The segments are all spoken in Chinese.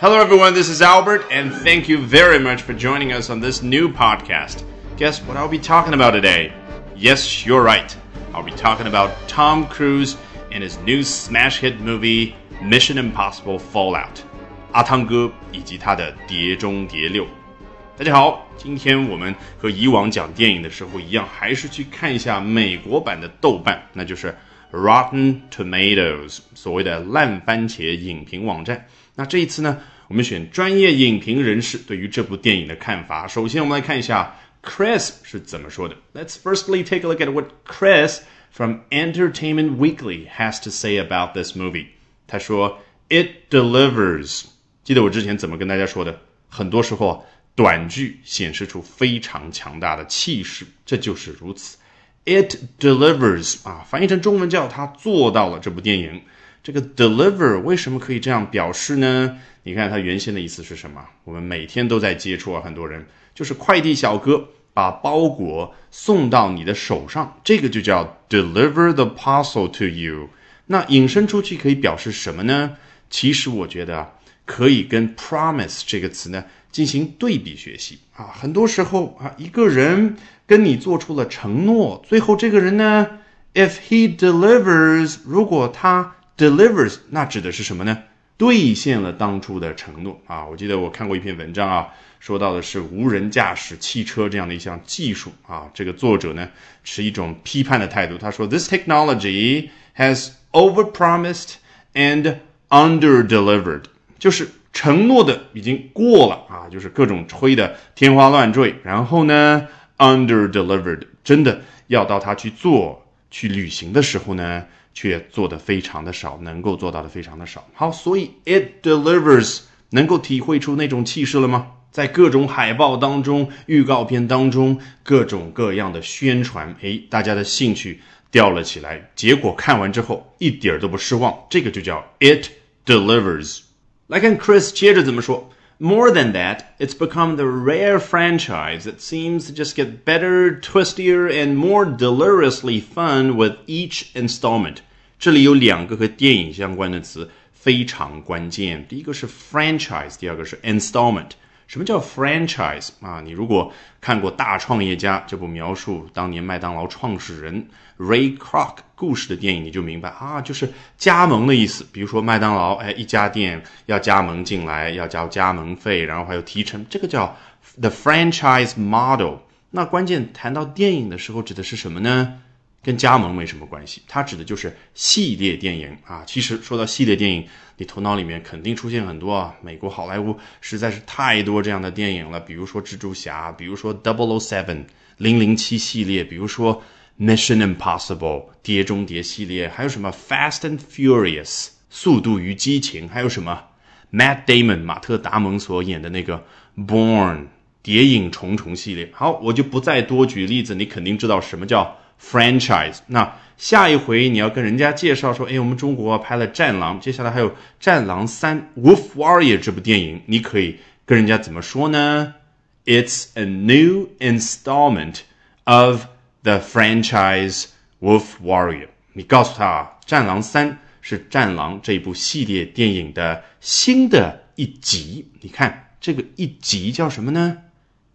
Hello, everyone. This is Albert, and thank you very much for joining us on this new podcast. Guess what I'll be talking about today? Yes, you're right. I'll be talking about Tom Cruise and his new smash hit movie Mission Impossible Fallout. 阿汤哥以及他的《碟中谍六》。大家好，今天我们和以往讲电影的时候一样，还是去看一下美国版的豆瓣，那就是 Rotten Tomatoes，所谓的烂番茄影评网站。 那这一次呢，我们选专业影评人士对于这部电影的看法。首先，我们来看一下 Chris 是怎么说的。Let's firstly take a look at what Chris from Entertainment Weekly has to say about this movie。他说：“It delivers。”记得我之前怎么跟大家说的？很多时候。短句显示出非常强大的气势，这就是如此。It delivers 啊，翻译成中文叫它做到了。这部电影，这个 deliver 为什么可以这样表示呢？你看它原先的意思是什么？我们每天都在接触啊，很多人就是快递小哥把包裹送到你的手上，这个就叫 deliver the parcel to you。那引申出去可以表示什么呢？其实我觉得啊，可以跟 promise 这个词呢。进行对比学习啊，很多时候啊，一个人跟你做出了承诺，最后这个人呢，if he delivers，如果他 delivers，那指的是什么呢？兑现了当初的承诺啊。我记得我看过一篇文章啊，说到的是无人驾驶汽车这样的一项技术啊。这个作者呢持一种批判的态度，他说：“This technology has overpromised and underdelivered。”就是。承诺的已经过了啊，就是各种吹的天花乱坠，然后呢，under delivered，真的要到他去做去旅行的时候呢，却做的非常的少，能够做到的非常的少。好，所以 it delivers 能够体会出那种气势了吗？在各种海报当中、预告片当中，各种各样的宣传，诶，大家的兴趣吊了起来，结果看完之后一点儿都不失望，这个就叫 it delivers。来看 Chris 接着怎么说。More than that, it's become the rare franchise that seems to just get better, twistier, and more deliriously fun with each installment. 这里有两个和电影相关的词非常关键，第一个是 franchise，第二个是 installment。 什么叫 franchise 啊？你如果看过《大创业家》这部描述当年麦当劳创始人 Ray Kroc 故事的电影，你就明白啊，就是加盟的意思。比如说麦当劳，哎，一家店要加盟进来，要交加盟费，然后还有提成，这个叫 the franchise model。那关键谈到电影的时候，指的是什么呢？跟加盟没什么关系，它指的就是系列电影啊。其实说到系列电影，你头脑里面肯定出现很多啊。美国好莱坞实在是太多这样的电影了，比如说蜘蛛侠，比如说 Double O Seven 零零七系列，比如说 Mission Impossible 碟中谍系列，还有什么 Fast and Furious 速度与激情，还有什么 Matt Damon 马特达蒙所演的那个 Born 谍影重重系列。好，我就不再多举例子，你肯定知道什么叫。franchise，那下一回你要跟人家介绍说，哎，我们中国拍了《战狼》，接下来还有《战狼三》（Wolf Warrior） 这部电影，你可以跟人家怎么说呢？It's a new installment of the franchise Wolf Warrior。你告诉他啊，《战狼三》是《战狼》这一部系列电影的新的一集。你看这个一集叫什么呢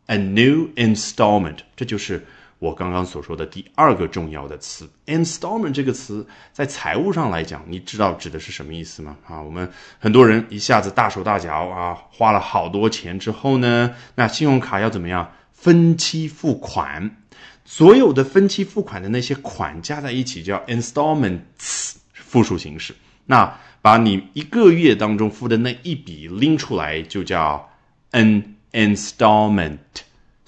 ？A new installment，这就是。我刚刚所说的第二个重要的词，installment 这个词在财务上来讲，你知道指的是什么意思吗？啊，我们很多人一下子大手大脚啊，花了好多钱之后呢，那信用卡要怎么样分期付款？所有的分期付款的那些款加在一起叫 installments，复数形式。那把你一个月当中付的那一笔拎出来，就叫 an installment。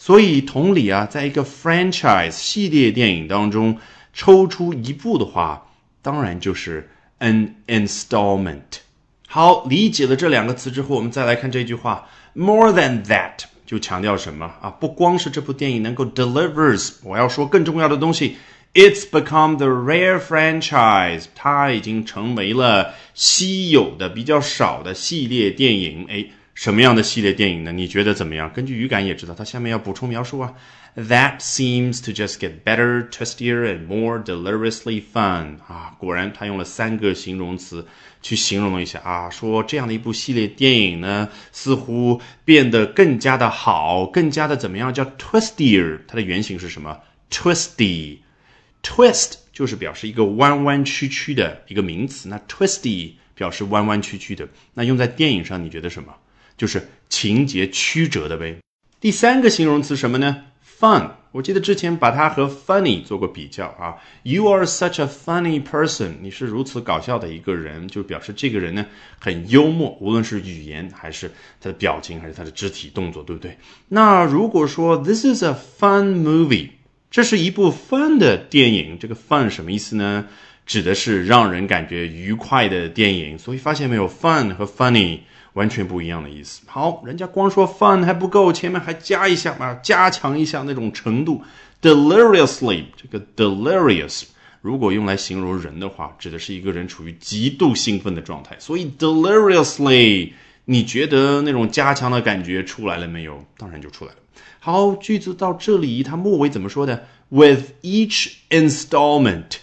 所以同理啊，在一个 franchise 系列电影当中抽出一部的话，当然就是 an installment。好，理解了这两个词之后，我们再来看这句话，more than that 就强调什么啊？不光是这部电影能够 delivers，我要说更重要的东西，it's become the rare franchise，它已经成为了稀有的、比较少的系列电影。哎。什么样的系列电影呢？你觉得怎么样？根据语感也知道，它下面要补充描述啊。That seems to just get better, twistier, and more deliriously fun 啊，果然他用了三个形容词去形容了一下啊，说这样的一部系列电影呢，似乎变得更加的好，更加的怎么样？叫 twistier，它的原型是什么？twisty，twist 就是表示一个弯弯曲曲的一个名词，那 twisty 表示弯弯曲曲的，那用在电影上，你觉得什么？就是情节曲折的呗。第三个形容词什么呢？fun。我记得之前把它和 funny 做过比较啊。You are such a funny person。你是如此搞笑的一个人，就表示这个人呢很幽默，无论是语言还是他的表情，还是他的肢体动作，对不对？那如果说 This is a fun movie，这是一部 fun 的电影，这个 fun 什么意思呢？指的是让人感觉愉快的电影。所以发现没有，fun 和 funny。完全不一样的意思。好，人家光说 fun 还不够，前面还加一下嘛，加强一下那种程度。deliriously 这个 delirious 如果用来形容人的话，指的是一个人处于极度兴奋的状态。所以 deliriously，你觉得那种加强的感觉出来了没有？当然就出来了。好，句子到这里，它末尾怎么说的？With each installment，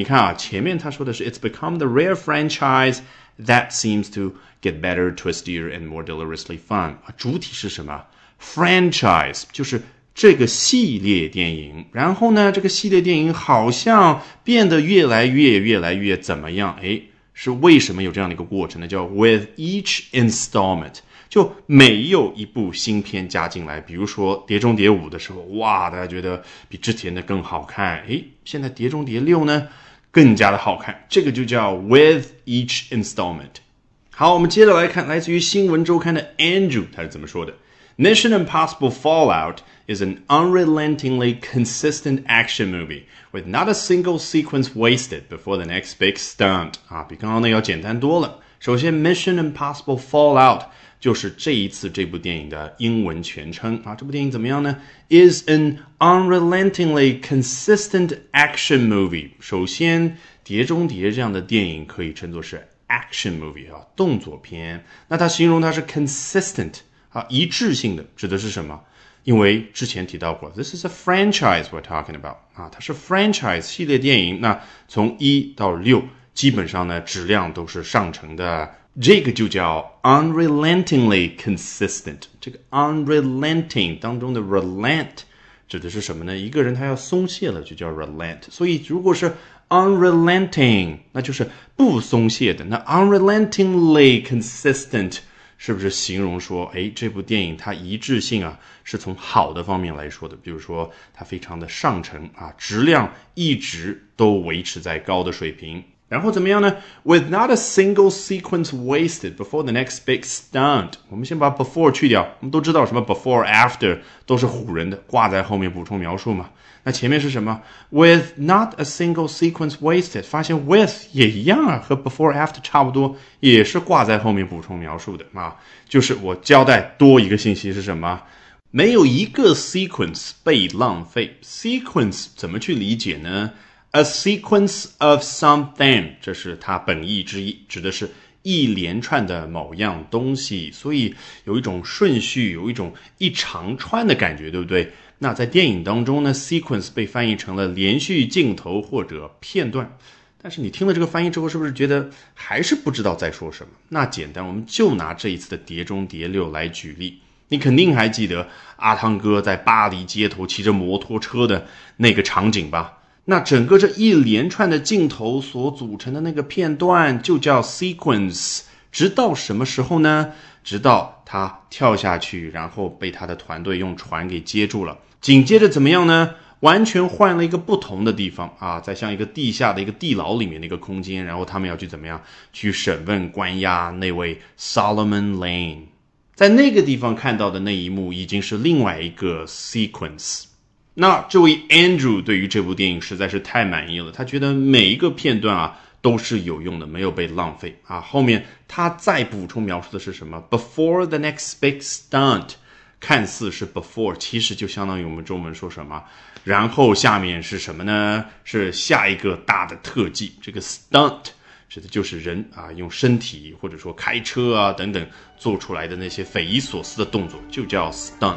你看啊，前面他说的是 It's become the rare franchise that seems to get better, twistier, and more deliriously fun 啊，主体是什么？franchise 就是这个系列电影。然后呢，这个系列电影好像变得越来越、越来越怎么样？哎，是为什么有这样的一个过程呢？叫 with each installment，就每有一部新片加进来，比如说《碟中谍五》的时候，哇，大家觉得比之前的更好看。哎，现在《碟中谍六》呢，更加的好看。这个就叫 with each installment。好，我们接着来看来自于新闻周刊的 Andrew 他是怎么说的：Mission Impossible Fallout is an unrelentingly consistent action movie with not a single sequence wasted before the next big stunt。啊，比刚刚那要简单多了。 首先，Mission Impossible Fallout 就是这一次这部电影的英文全称啊。这部电影怎么样呢？Is an unrelentingly consistent action movie。首先，《碟中谍》这样的电影可以称作是。action movie 啊，动作片。那它形容它是 consistent 啊，一致性的，指的是什么？因为之前提到过，this is a franchise we're talking about 啊，它是 franchise 系列电影。那从一到六，基本上呢质量都是上乘的，这个就叫 unrelentingly consistent。这个 unrelenting 当中的 relent 指的是什么呢？一个人他要松懈了，就叫 relent。所以如果是 unrelenting，那就是不松懈的。那 unrelentingly consistent 是不是形容说，哎，这部电影它一致性啊，是从好的方面来说的？比如说它非常的上乘啊，质量一直都维持在高的水平。然后怎么样呢？With not a single sequence wasted before the next big stunt。我们先把 before 去掉。我们都知道什么 before after 都是唬人的，挂在后面补充描述嘛。那前面是什么？With not a single sequence wasted。发现 with 也一样啊，和 before after 差不多，也是挂在后面补充描述的啊。就是我交代多一个信息是什么？没有一个 sequence 被浪费。sequence 怎么去理解呢？A sequence of something，这是它本意之一，指的是一连串的某样东西，所以有一种顺序，有一种一长串的感觉，对不对？那在电影当中呢，sequence 被翻译成了连续镜头或者片段，但是你听了这个翻译之后，是不是觉得还是不知道在说什么？那简单，我们就拿这一次的《碟中谍六》来举例，你肯定还记得阿汤哥在巴黎街头骑着摩托车的那个场景吧？那整个这一连串的镜头所组成的那个片段就叫 sequence，直到什么时候呢？直到他跳下去，然后被他的团队用船给接住了。紧接着怎么样呢？完全换了一个不同的地方啊，在像一个地下的一个地牢里面的一个空间，然后他们要去怎么样去审问关押那位 Solomon Lane，在那个地方看到的那一幕已经是另外一个 sequence。那这位 Andrew 对于这部电影实在是太满意了，他觉得每一个片段啊都是有用的，没有被浪费啊。后面他再补充描述的是什么？Before the next big stunt，看似是 before，其实就相当于我们中文说什么？然后下面是什么呢？是下一个大的特技。这个 stunt 指的就是人啊用身体或者说开车啊等等做出来的那些匪夷所思的动作，就叫 stunt。